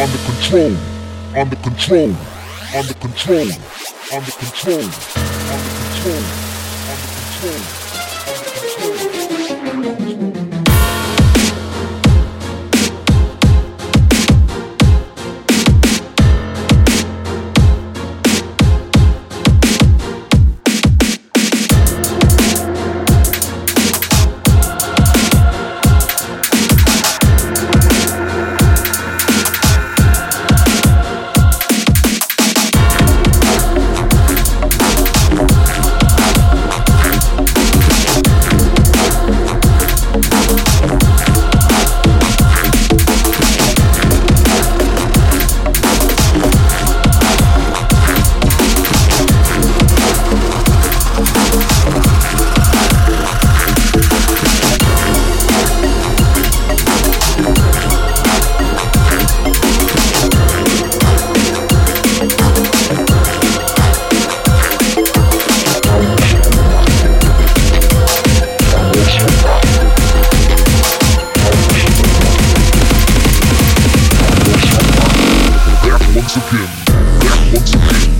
under control, under control, under control, under control, under control, under control. once again.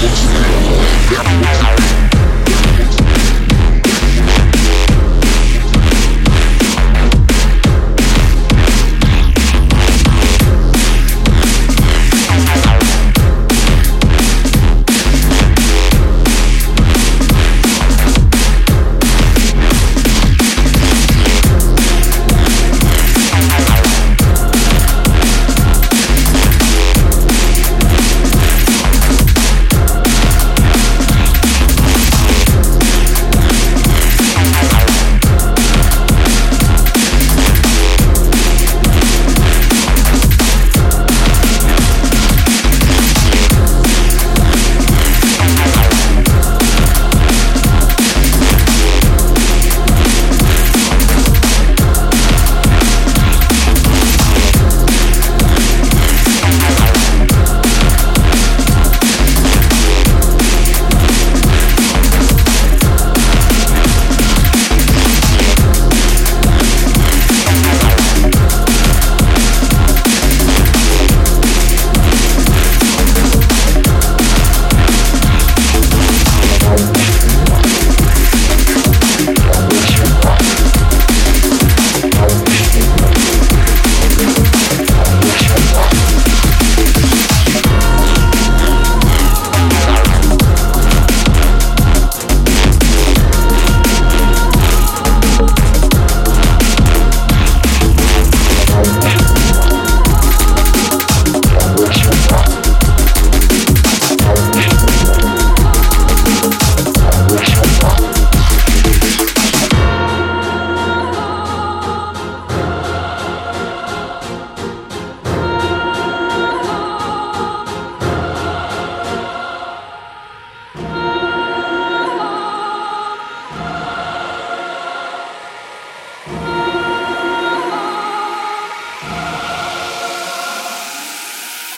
Let's go.